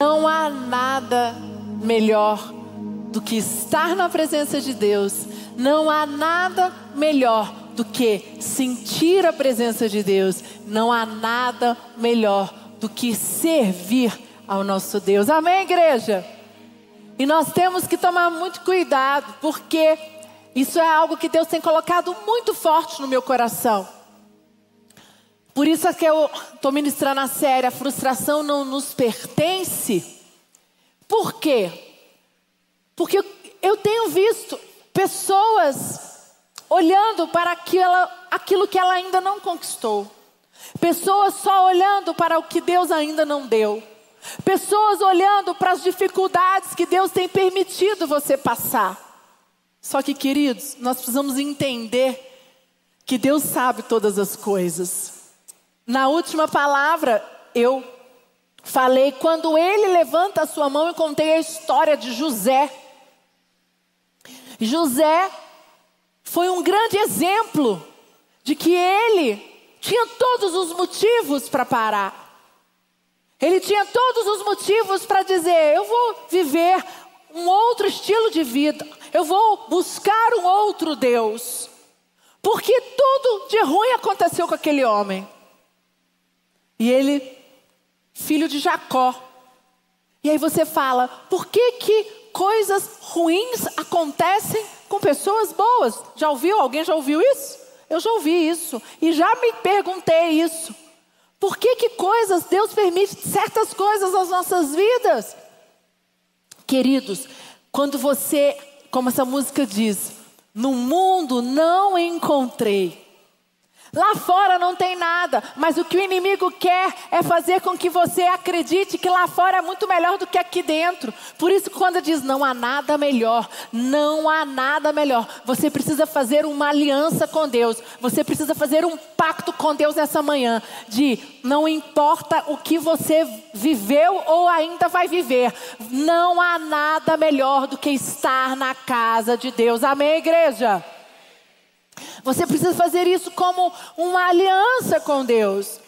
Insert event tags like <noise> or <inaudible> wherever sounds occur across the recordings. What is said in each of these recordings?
Não há nada melhor do que estar na presença de Deus. Não há nada melhor do que sentir a presença de Deus. Não há nada melhor do que servir ao nosso Deus. Amém, igreja? E nós temos que tomar muito cuidado, porque isso é algo que Deus tem colocado muito forte no meu coração. Por isso é que eu estou ministrando a série, a frustração não nos pertence. Por quê? Porque eu tenho visto pessoas olhando para aquilo, aquilo que ela ainda não conquistou. Pessoas só olhando para o que Deus ainda não deu. Pessoas olhando para as dificuldades que Deus tem permitido você passar. Só que, queridos, nós precisamos entender que Deus sabe todas as coisas. Na última palavra, eu falei quando ele levanta a sua mão e contei a história de José. José foi um grande exemplo de que ele tinha todos os motivos para parar. Ele tinha todos os motivos para dizer: eu vou viver um outro estilo de vida, eu vou buscar um outro Deus. Porque tudo de ruim aconteceu com aquele homem. E ele, filho de Jacó. E aí você fala: por que, que coisas ruins acontecem com pessoas boas? Já ouviu? Alguém já ouviu isso? Eu já ouvi isso. E já me perguntei isso. Por que, que coisas, Deus permite certas coisas nas nossas vidas? Queridos, quando você, como essa música diz, no mundo não encontrei Lá fora não tem nada, mas o que o inimigo quer é fazer com que você acredite que lá fora é muito melhor do que aqui dentro. Por isso, quando diz não há nada melhor, não há nada melhor, você precisa fazer uma aliança com Deus, você precisa fazer um pacto com Deus nessa manhã, de não importa o que você viveu ou ainda vai viver, não há nada melhor do que estar na casa de Deus. Amém, igreja? Você precisa fazer isso como uma aliança com Deus.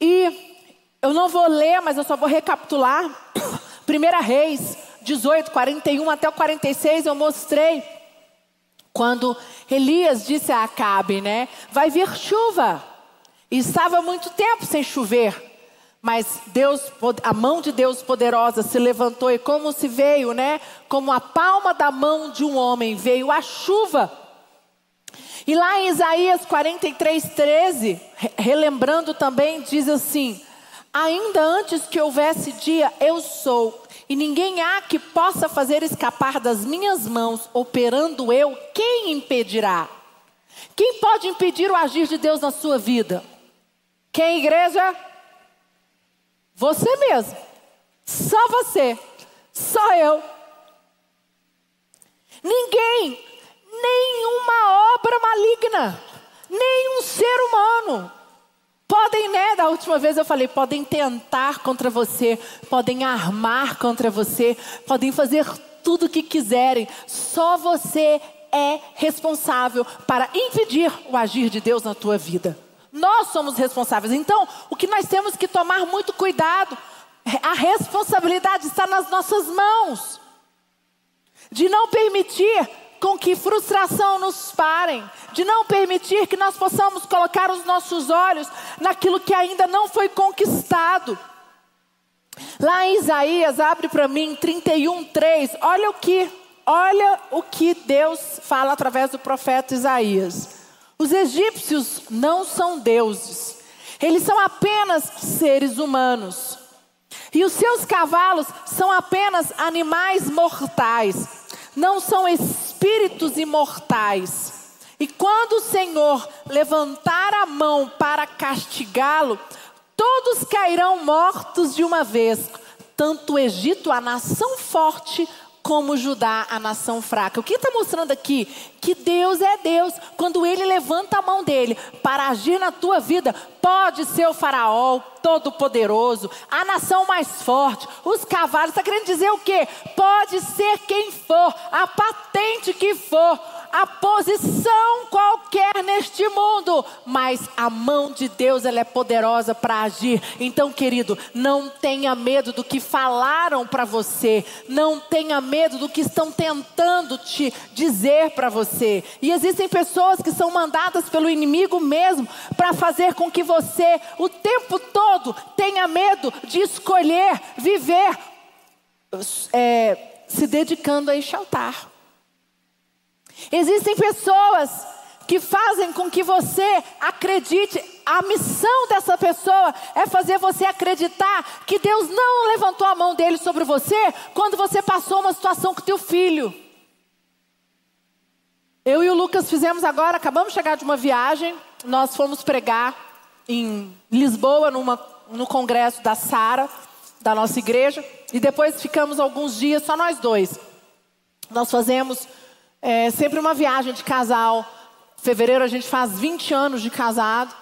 E eu não vou ler, mas eu só vou recapitular. <coughs> 1 Reis 18, 41 até o 46, eu mostrei. Quando Elias disse a Acabe, né? Vai vir chuva. E estava muito tempo sem chover. Mas Deus, a mão de Deus poderosa se levantou e como se veio, né? Como a palma da mão de um homem veio a chuva e lá em Isaías 43, 13, relembrando também, diz assim: Ainda antes que houvesse dia, eu sou, e ninguém há que possa fazer escapar das minhas mãos, operando eu, quem impedirá? Quem pode impedir o agir de Deus na sua vida? Quem, igreja? Você mesmo. Só você. Só eu. Ninguém nenhuma obra maligna, nenhum ser humano. Podem, né? Da última vez eu falei, podem tentar contra você, podem armar contra você, podem fazer tudo o que quiserem. Só você é responsável para impedir o agir de Deus na tua vida. Nós somos responsáveis. Então, o que nós temos que tomar muito cuidado, a responsabilidade está nas nossas mãos. De não permitir com que frustração nos parem, de não permitir que nós possamos colocar os nossos olhos naquilo que ainda não foi conquistado. Lá em Isaías, abre para mim 31, 3, olha o que, olha o que Deus fala através do profeta Isaías. Os egípcios não são deuses, eles são apenas seres humanos. E os seus cavalos são apenas animais mortais não são espíritos imortais. E quando o Senhor levantar a mão para castigá-lo, todos cairão mortos de uma vez, tanto o Egito, a nação forte, como Judá, a nação fraca. O que está mostrando aqui? Que Deus é Deus. Quando Ele levanta a mão dele para agir na tua vida, pode ser o faraó todo-poderoso, a nação mais forte, os cavalos. Está querendo dizer o quê? Pode ser quem for, a patente que for, a posição qualquer neste mundo, mas a mão de Deus ela é poderosa para agir. Então, querido, não tenha medo do que falaram para você, não tenha medo do que estão tentando te dizer para você. E existem pessoas que são mandadas pelo inimigo mesmo para fazer com que você o tempo todo tenha medo de escolher viver é, se dedicando a este altar. Existem pessoas que fazem com que você acredite, a missão dessa pessoa é fazer você acreditar que Deus não levantou a mão dele sobre você quando você passou uma situação com teu filho. Eu e o Lucas fizemos agora, acabamos de chegar de uma viagem, nós fomos pregar em Lisboa, numa, no congresso da Sara, da nossa igreja, e depois ficamos alguns dias, só nós dois. Nós fazemos é, sempre uma viagem de casal. Fevereiro a gente faz 20 anos de casado.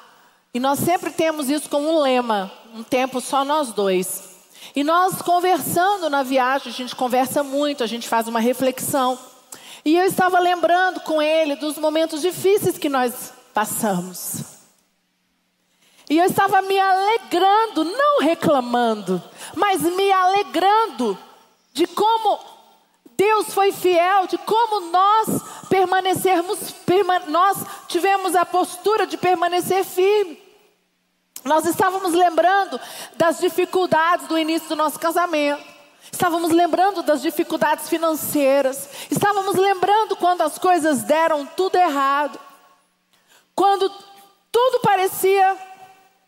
E nós sempre temos isso como um lema, um tempo só nós dois. E nós conversando na viagem, a gente conversa muito, a gente faz uma reflexão. E eu estava lembrando com ele dos momentos difíceis que nós passamos. E eu estava me alegrando, não reclamando, mas me alegrando de como Deus foi fiel, de como nós permanecermos, perma, nós tivemos a postura de permanecer firme. Nós estávamos lembrando das dificuldades do início do nosso casamento. Estávamos lembrando das dificuldades financeiras. Estávamos lembrando quando as coisas deram tudo errado. Quando tudo parecia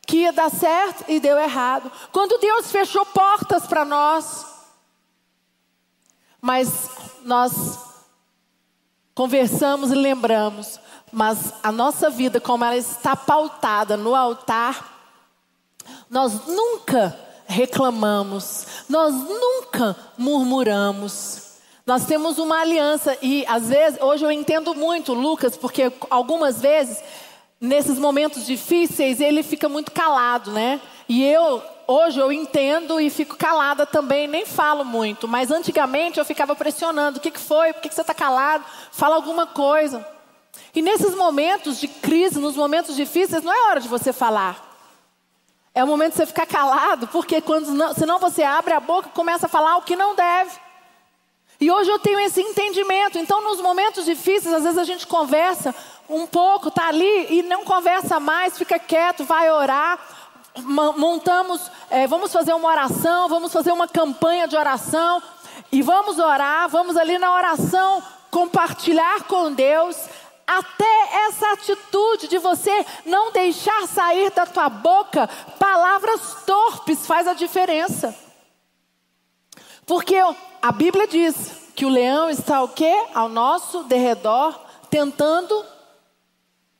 que ia dar certo e deu errado. Quando Deus fechou portas para nós. Mas nós conversamos e lembramos, mas a nossa vida, como ela está pautada no altar, nós nunca reclamamos, nós nunca murmuramos. Nós temos uma aliança e às vezes, hoje eu entendo muito Lucas, porque algumas vezes nesses momentos difíceis ele fica muito calado, né? E eu hoje eu entendo e fico calada também, nem falo muito. Mas antigamente eu ficava pressionando: o que, que foi? Por que, que você está calado? Fala alguma coisa. E nesses momentos de crise, nos momentos difíceis, não é hora de você falar. É o momento de você ficar calado, porque quando não, senão você abre a boca e começa a falar o que não deve. E hoje eu tenho esse entendimento. Então, nos momentos difíceis, às vezes a gente conversa um pouco, tá ali e não conversa mais, fica quieto, vai orar montamos, é, vamos fazer uma oração, vamos fazer uma campanha de oração e vamos orar, vamos ali na oração compartilhar com Deus, até essa atitude de você não deixar sair da tua boca palavras torpes faz a diferença. Porque a Bíblia diz que o leão está o quê? Ao nosso derredor, tentando.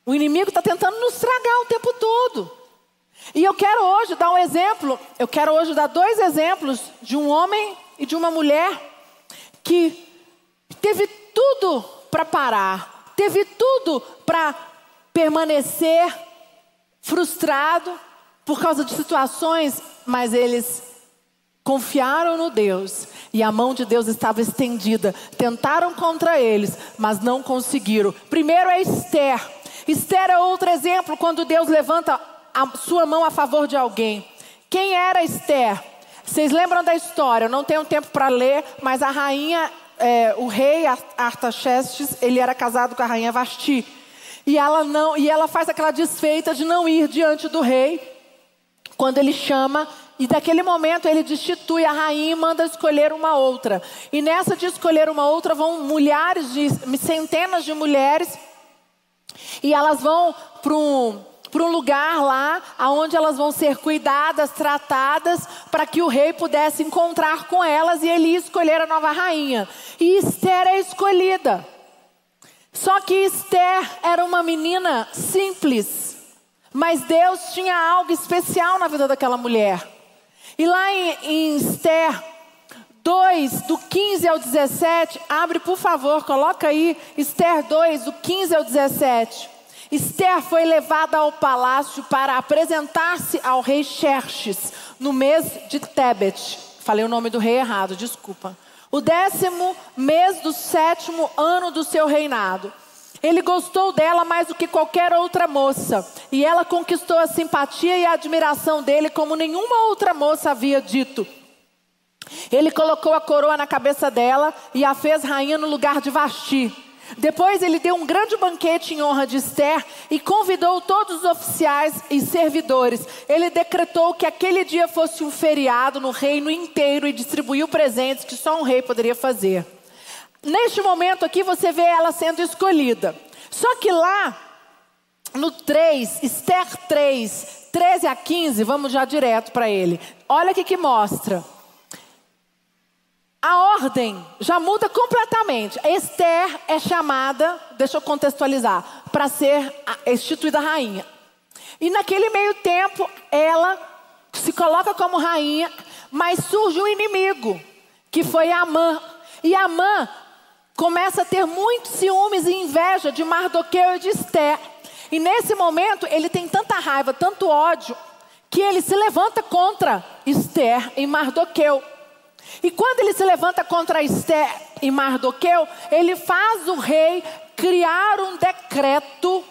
O inimigo está tentando nos tragar o tempo todo. E eu quero hoje dar um exemplo, eu quero hoje dar dois exemplos de um homem e de uma mulher que teve tudo para parar, teve tudo para permanecer frustrado por causa de situações, mas eles confiaram no Deus e a mão de Deus estava estendida. Tentaram contra eles, mas não conseguiram. Primeiro é Esther. Esther é outro exemplo quando Deus levanta a sua mão a favor de alguém. Quem era Esther? Vocês lembram da história? Eu não tenho tempo para ler, mas a rainha, é, o rei Artaxerxes, ele era casado com a rainha Vasti. E ela não, e ela faz aquela desfeita de não ir diante do rei quando ele chama e daquele momento ele destitui a rainha e manda escolher uma outra. E nessa de escolher uma outra vão milhares de centenas de mulheres e elas vão para um para um lugar lá onde elas vão ser cuidadas, tratadas, para que o rei pudesse encontrar com elas e ele escolher a nova rainha. E Esther é escolhida. Só que Esther era uma menina simples, mas Deus tinha algo especial na vida daquela mulher. E lá em, em Esther 2, do 15 ao 17, abre por favor, coloca aí Esther 2, do 15 ao 17. Esther foi levada ao palácio para apresentar-se ao rei Xerxes no mês de Tebet. Falei o nome do rei errado, desculpa. O décimo mês do sétimo ano do seu reinado. Ele gostou dela mais do que qualquer outra moça, e ela conquistou a simpatia e a admiração dele como nenhuma outra moça havia dito. Ele colocou a coroa na cabeça dela e a fez rainha no lugar de Vasti. Depois ele deu um grande banquete em honra de Esther e convidou todos os oficiais e servidores. Ele decretou que aquele dia fosse um feriado no reino inteiro e distribuiu presentes que só um rei poderia fazer. Neste momento aqui você vê ela sendo escolhida. Só que lá no 3, Esther 3, 13 a 15, vamos já direto para ele. Olha o que que mostra a ordem já muda completamente. Esther é chamada, deixa eu contextualizar, para ser instituída rainha. E naquele meio tempo, ela se coloca como rainha, mas surge um inimigo, que foi Amã. E Amã começa a ter muitos ciúmes e inveja de Mardoqueu e de Esther. E nesse momento, ele tem tanta raiva, tanto ódio, que ele se levanta contra Esther e Mardoqueu. E quando ele se levanta contra Esther e Mardoqueu, ele faz o rei criar um decreto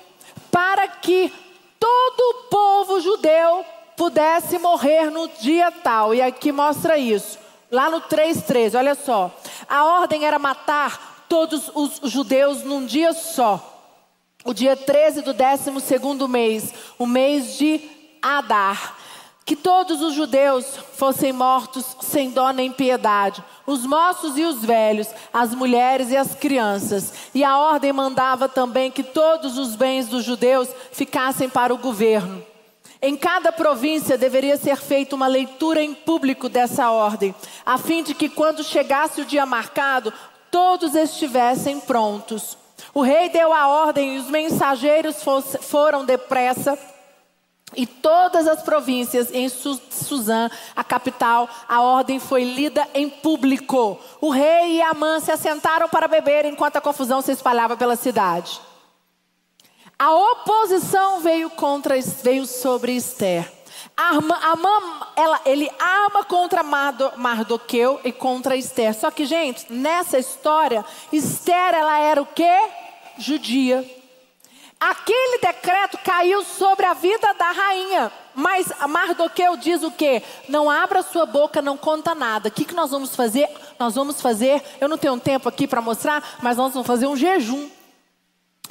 para que todo o povo judeu pudesse morrer no dia tal. E aqui mostra isso. Lá no 3:13, olha só. A ordem era matar todos os judeus num dia só. O dia 13 do 12 segundo mês, o mês de Adar que todos os judeus fossem mortos sem dó nem piedade, os moços e os velhos, as mulheres e as crianças. E a ordem mandava também que todos os bens dos judeus ficassem para o governo. Em cada província deveria ser feita uma leitura em público dessa ordem, a fim de que quando chegasse o dia marcado, todos estivessem prontos. O rei deu a ordem e os mensageiros foram depressa e todas as províncias em Suzã, a capital, a ordem foi lida em público. O rei e Amã se assentaram para beber enquanto a confusão se espalhava pela cidade. A oposição veio contra veio sobre Esther. Ela, ele ama contra Mardoqueu e contra Esther. Só que, gente, nessa história, Esther ela era o quê? Judia. Aquele decreto caiu sobre a vida da rainha. Mas Mardoqueu diz o quê? Não abra sua boca, não conta nada. O que, que nós vamos fazer? Nós vamos fazer, eu não tenho tempo aqui para mostrar, mas nós vamos fazer um jejum.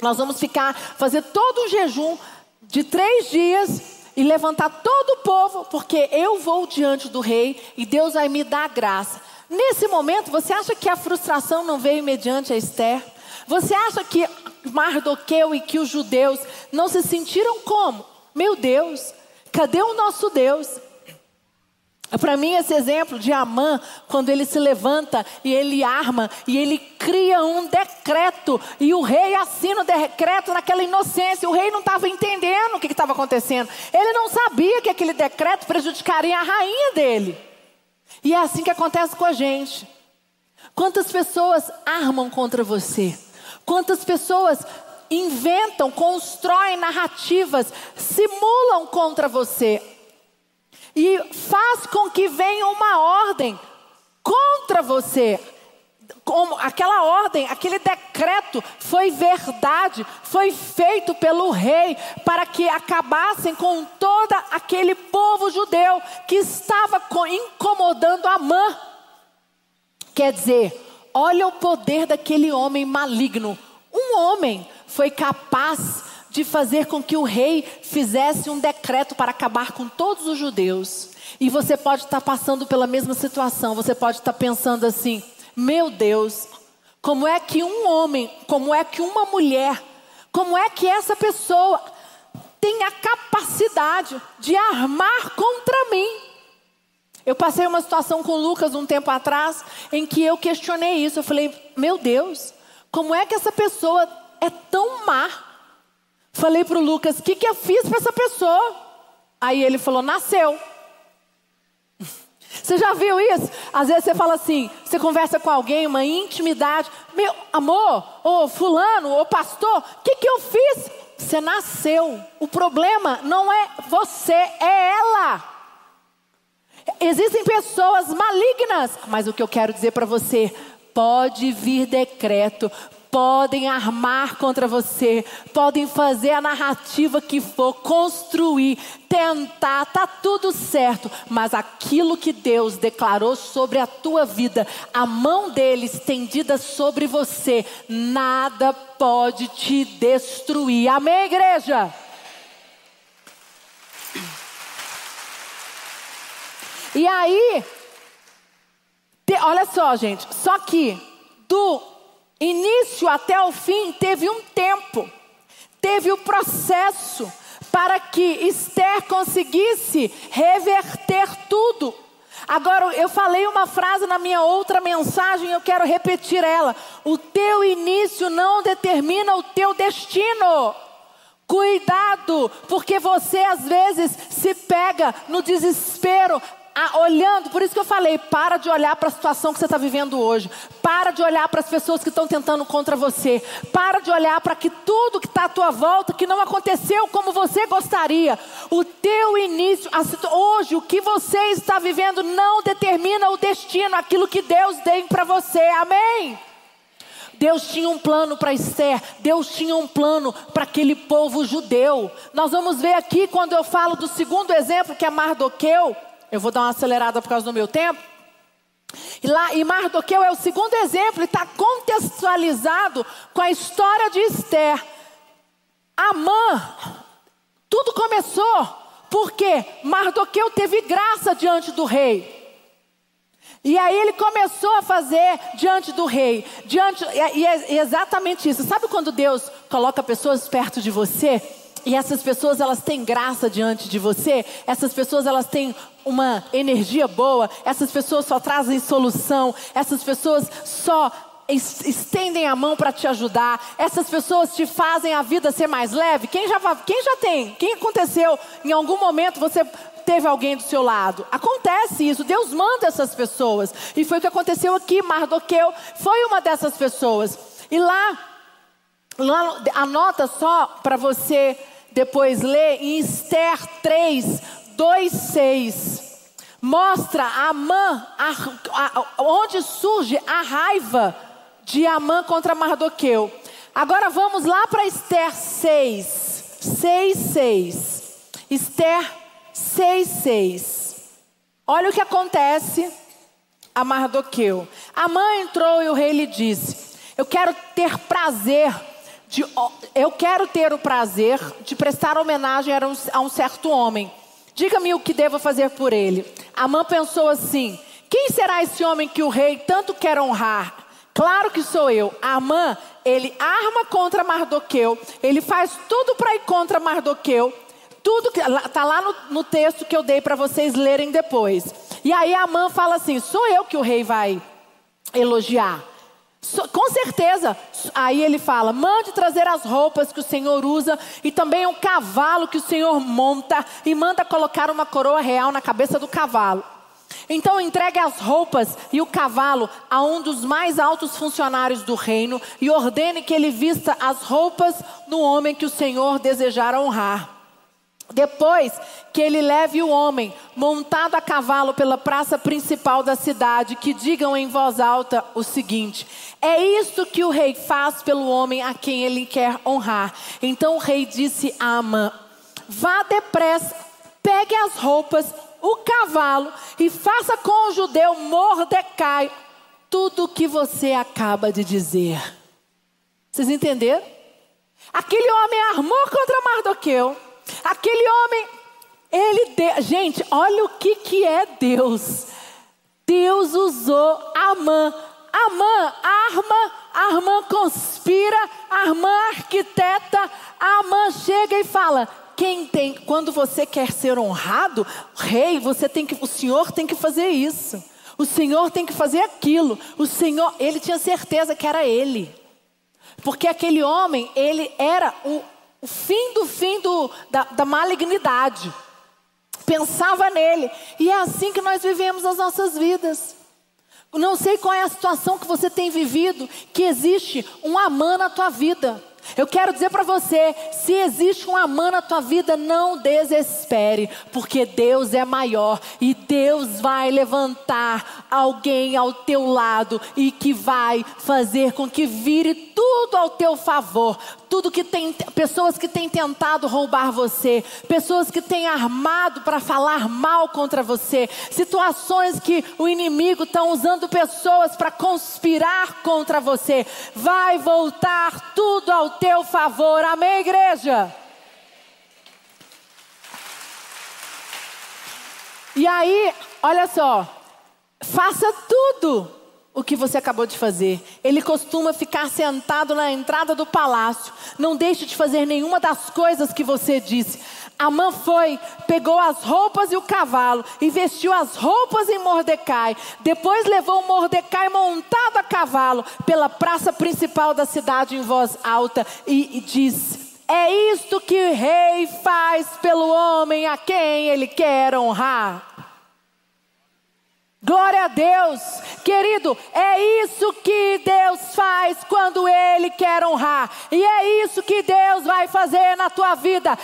Nós vamos ficar, fazer todo um jejum de três dias e levantar todo o povo, porque eu vou diante do rei e Deus vai me dar graça. Nesse momento, você acha que a frustração não veio mediante a Esther? Você acha que Mardoqueu e que os judeus não se sentiram como? Meu Deus, cadê o nosso Deus? Para mim, esse exemplo de Amã, quando ele se levanta e ele arma e ele cria um decreto, e o rei assina o decreto naquela inocência. O rei não estava entendendo o que estava acontecendo, ele não sabia que aquele decreto prejudicaria a rainha dele. E é assim que acontece com a gente. Quantas pessoas armam contra você? Quantas pessoas inventam, constroem narrativas, simulam contra você e faz com que venha uma ordem contra você. Como aquela ordem, aquele decreto foi verdade, foi feito pelo rei para que acabassem com todo aquele povo judeu que estava incomodando Amã. Quer dizer, Olha o poder daquele homem maligno. Um homem foi capaz de fazer com que o rei fizesse um decreto para acabar com todos os judeus. E você pode estar passando pela mesma situação, você pode estar pensando assim: meu Deus, como é que um homem, como é que uma mulher, como é que essa pessoa tem a capacidade de armar contra mim? Eu passei uma situação com o Lucas um tempo atrás em que eu questionei isso. Eu falei, meu Deus, como é que essa pessoa é tão má? Falei para o Lucas, o que, que eu fiz para essa pessoa? Aí ele falou, nasceu. <laughs> Você já viu isso? Às vezes você fala assim, você conversa com alguém, uma intimidade. Meu amor, ô fulano, ô pastor, o que, que eu fiz? Você nasceu. O problema não é você, é ela. Existem pessoas malignas, mas o que eu quero dizer para você, pode vir decreto, podem armar contra você, podem fazer a narrativa que for, construir, tentar, tá tudo certo, mas aquilo que Deus declarou sobre a tua vida, a mão dele estendida sobre você, nada pode te destruir. Amém, igreja? E aí, te, olha só, gente, só que do início até o fim teve um tempo, teve o um processo para que Esther conseguisse reverter tudo. Agora, eu falei uma frase na minha outra mensagem, eu quero repetir ela. O teu início não determina o teu destino. Cuidado, porque você às vezes se pega no desespero, ah, olhando, por isso que eu falei, para de olhar para a situação que você está vivendo hoje. Para de olhar para as pessoas que estão tentando contra você. Para de olhar para que tudo que está à tua volta, que não aconteceu como você gostaria. O teu início, a, hoje, o que você está vivendo não determina o destino, aquilo que Deus tem para você. Amém? Deus tinha um plano para Esther, Deus tinha um plano para aquele povo judeu. Nós vamos ver aqui quando eu falo do segundo exemplo, que é Mardoqueu. Eu vou dar uma acelerada por causa do meu tempo. E, lá, e Mardoqueu é o segundo exemplo e está contextualizado com a história de Esther. Amã, tudo começou porque Mardoqueu teve graça diante do rei. E aí ele começou a fazer diante do rei, diante e é exatamente isso. Sabe quando Deus coloca pessoas perto de você e essas pessoas elas têm graça diante de você? Essas pessoas elas têm uma energia boa, essas pessoas só trazem solução, essas pessoas só estendem a mão para te ajudar, essas pessoas te fazem a vida ser mais leve. Quem já, quem já tem? Quem aconteceu em algum momento você teve alguém do seu lado? Acontece isso, Deus manda essas pessoas. E foi o que aconteceu aqui, Mardoqueu foi uma dessas pessoas. E lá, lá anota só para você depois ler em Esther 3, 2,6 mostra Amã, onde surge a raiva de Amã contra Mardoqueu. Agora vamos lá para Esther 6, 6, 6. Esther 6, 6. Olha o que acontece a Mardoqueu. Amã entrou e o rei lhe disse: Eu quero ter prazer de, eu quero ter o prazer de prestar homenagem a um, a um certo homem Diga-me o que devo fazer por ele. Amã pensou assim: Quem será esse homem que o rei tanto quer honrar? Claro que sou eu. Amã, ele arma contra Mardoqueu, ele faz tudo para ir contra Mardoqueu. Tudo que está lá no, no, texto que eu dei para vocês lerem depois. E aí Amã fala assim: sou eu que o rei vai elogiar. So, com certeza. Aí ele fala: mande trazer as roupas que o Senhor usa e também um cavalo que o Senhor monta e manda colocar uma coroa real na cabeça do cavalo. Então entregue as roupas e o cavalo a um dos mais altos funcionários do reino e ordene que ele vista as roupas no homem que o Senhor desejar honrar. Depois que ele leve o homem montado a cavalo pela praça principal da cidade, que digam em voz alta o seguinte: É isto que o rei faz pelo homem a quem ele quer honrar. Então o rei disse a Amã: Vá depressa, pegue as roupas, o cavalo e faça com o judeu Mordecai tudo o que você acaba de dizer. Vocês entenderam? Aquele homem armou contra Mardoqueu Aquele homem, ele deu, gente, olha o que que é Deus. Deus usou Amã. Amã arma, Amã conspira, Amã arquiteta, Amã chega e fala: quem tem, quando você quer ser honrado, rei, você tem que, o Senhor tem que fazer isso. O Senhor tem que fazer aquilo. O Senhor, ele tinha certeza que era ele. Porque aquele homem, ele era o o fim do fim do, da, da malignidade. Pensava nele. E é assim que nós vivemos as nossas vidas. Não sei qual é a situação que você tem vivido, que existe um amã na tua vida. Eu quero dizer para você: se existe um amã na tua vida, não desespere, porque Deus é maior e Deus vai levantar alguém ao teu lado e que vai fazer com que vire tudo ao teu favor. Tudo que tem pessoas que têm tentado roubar você, pessoas que têm armado para falar mal contra você, situações que o inimigo está usando pessoas para conspirar contra você. Vai voltar tudo ao teu favor. Amém, igreja. E aí, olha só, faça tudo o que você acabou de fazer. Ele costuma ficar sentado na entrada do palácio. Não deixe de fazer nenhuma das coisas que você disse. Amã foi, pegou as roupas e o cavalo e vestiu as roupas em Mordecai. Depois levou Mordecai montado a cavalo pela praça principal da cidade em voz alta e, e diz: É isto que o rei faz pelo homem a quem ele quer honrar. Glória a Deus, querido, é isso que Deus faz quando Ele quer honrar, e é isso que Deus vai fazer na tua vida.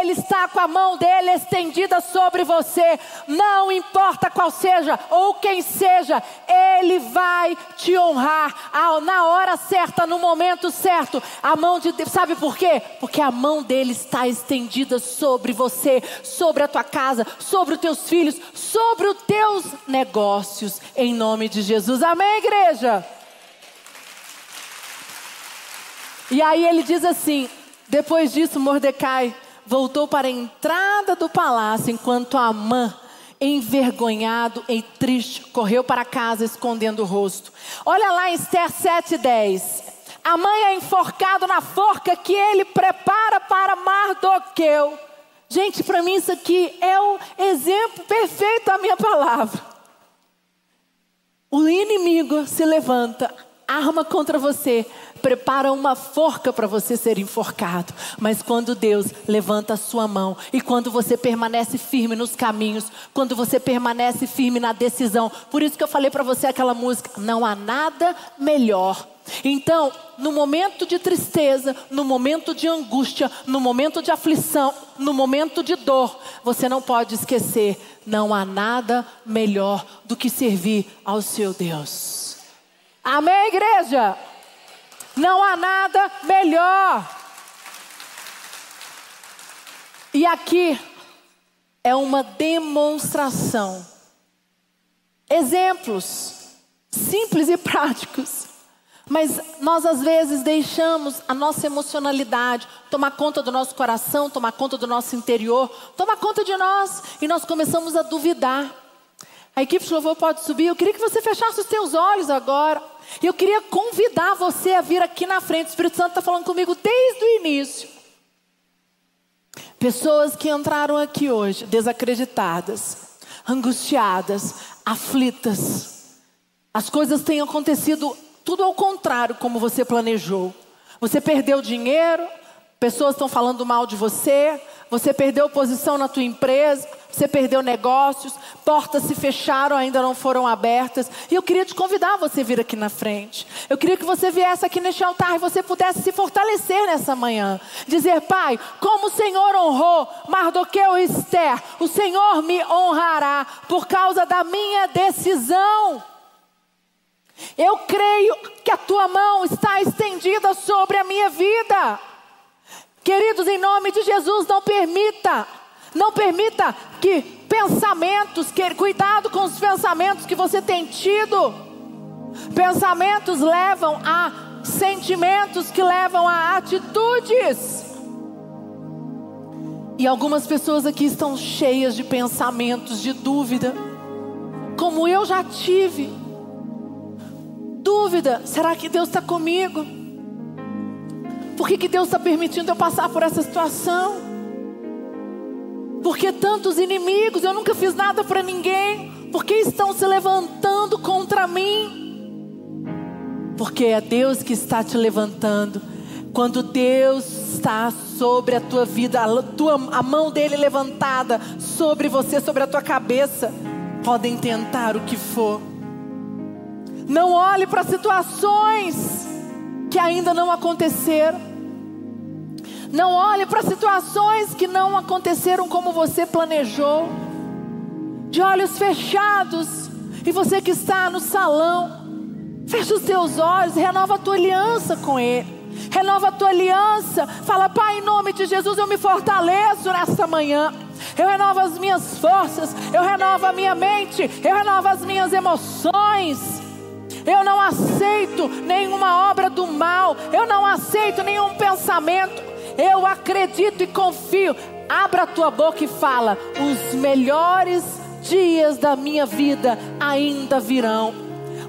Ele está com a mão dele estendida sobre você, não importa qual seja ou quem seja, Ele vai te honrar na hora certa, no momento certo. A mão de Deus, sabe por quê? Porque a mão dele está estendida sobre você, sobre a tua casa, sobre os teus filhos, sobre os teus negócios em nome de Jesus. Amém, igreja? E aí ele diz assim: depois disso, Mordecai voltou para a entrada do palácio, enquanto Amã, envergonhado e triste, correu para casa escondendo o rosto. Olha lá em Esther 7,10. A mãe é enforcado na forca que ele prepara para Mardoqueu. Gente, para mim isso aqui é o exemplo perfeito da minha palavra. O inimigo se levanta, arma contra você, prepara uma forca para você ser enforcado. Mas quando Deus levanta a sua mão e quando você permanece firme nos caminhos, quando você permanece firme na decisão, por isso que eu falei para você aquela música, não há nada melhor então, no momento de tristeza, no momento de angústia, no momento de aflição, no momento de dor, você não pode esquecer: não há nada melhor do que servir ao seu Deus. Amém, igreja? Não há nada melhor. E aqui é uma demonstração. Exemplos simples e práticos mas nós às vezes deixamos a nossa emocionalidade tomar conta do nosso coração, tomar conta do nosso interior, tomar conta de nós e nós começamos a duvidar. A equipe de louvor pode subir. Eu queria que você fechasse os seus olhos agora. E eu queria convidar você a vir aqui na frente. O Espírito Santo está falando comigo desde o início. Pessoas que entraram aqui hoje desacreditadas, angustiadas, aflitas. As coisas têm acontecido tudo ao contrário como você planejou. Você perdeu dinheiro, pessoas estão falando mal de você, você perdeu posição na tua empresa, você perdeu negócios, portas se fecharam, ainda não foram abertas. E eu queria te convidar a você vir aqui na frente. Eu queria que você viesse aqui neste altar e você pudesse se fortalecer nessa manhã. Dizer, Pai, como o Senhor honrou Mardoqueu e Esther, o Senhor me honrará por causa da minha decisão. Eu creio que a tua mão está estendida sobre a minha vida. Queridos, em nome de Jesus, não permita, não permita que pensamentos, que, cuidado com os pensamentos que você tem tido. Pensamentos levam a sentimentos que levam a atitudes. E algumas pessoas aqui estão cheias de pensamentos de dúvida, como eu já tive dúvida: será que Deus está comigo? Por que, que Deus está permitindo eu passar por essa situação? Porque tantos inimigos, eu nunca fiz nada para ninguém, por que estão se levantando contra mim? Porque é Deus que está te levantando. Quando Deus está sobre a tua vida, a, tua, a mão dele levantada sobre você, sobre a tua cabeça, podem tentar o que for não olhe para situações que ainda não aconteceram. Não olhe para situações que não aconteceram como você planejou. De olhos fechados. E você que está no salão, fecha os teus olhos, renova a tua aliança com Ele. Renova a tua aliança. Fala, Pai, em nome de Jesus, eu me fortaleço nesta manhã. Eu renovo as minhas forças, eu renovo a minha mente, eu renovo as minhas emoções. Eu não aceito nenhuma obra do mal, eu não aceito nenhum pensamento. Eu acredito e confio. Abra a tua boca e fala: os melhores dias da minha vida ainda virão.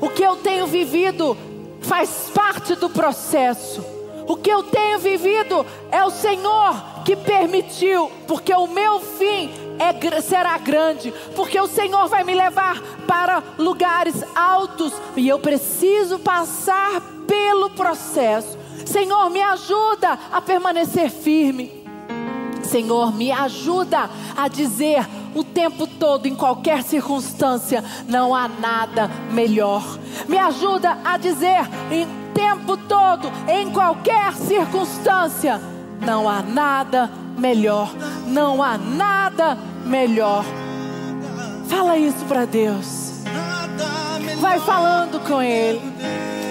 O que eu tenho vivido faz parte do processo. O que eu tenho vivido é o Senhor que permitiu, porque o meu fim é, será grande, porque o Senhor vai me levar para lugares altos e eu preciso passar pelo processo. Senhor, me ajuda a permanecer firme. Senhor, me ajuda a dizer o tempo todo, em qualquer circunstância, não há nada melhor. Me ajuda a dizer em tempo todo, em qualquer circunstância, não há nada melhor. Não há nada melhor. Fala isso para Deus. Vai falando com Ele.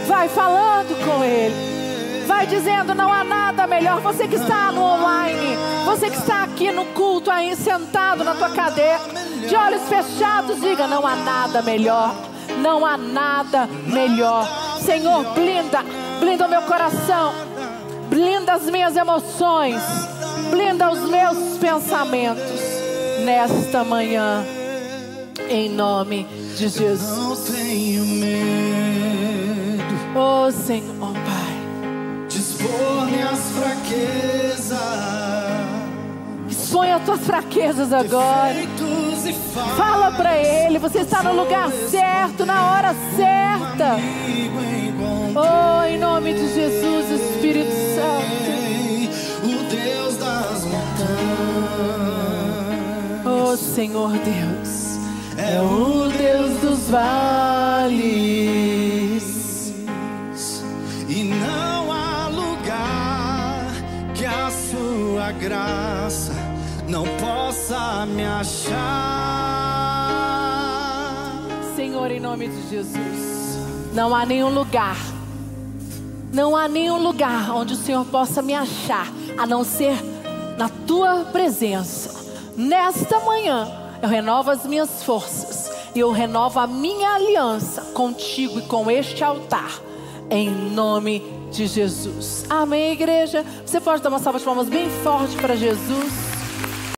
Vai falando com Ele. Vai dizendo: não há nada melhor. Você que está no online, você que está aqui no culto, aí sentado na tua cadeira, de olhos fechados, diga: não há nada melhor. Não há nada melhor. Senhor, blinda, blinda o meu coração, blinda as minhas emoções, blinda os meus pensamentos nesta manhã, em nome de Jesus. Não tenho medo, oh Senhor, Pai, dispor minhas fraquezas. Expõe as tuas fraquezas agora. Fala para Ele, você está no lugar certo, na hora certa. Oh, em nome de Jesus, Espírito Santo. Oh, Senhor Deus, é o Deus dos vales. E não há lugar que a sua graça não possa me achar. Senhor, em nome de Jesus, não há nenhum lugar não há nenhum lugar onde o Senhor possa me achar, a não ser na tua presença. Nesta manhã, eu renovo as minhas forças e eu renovo a minha aliança contigo e com este altar, em nome de Jesus. Amém, igreja? Você pode dar uma salva de palmas bem forte para Jesus.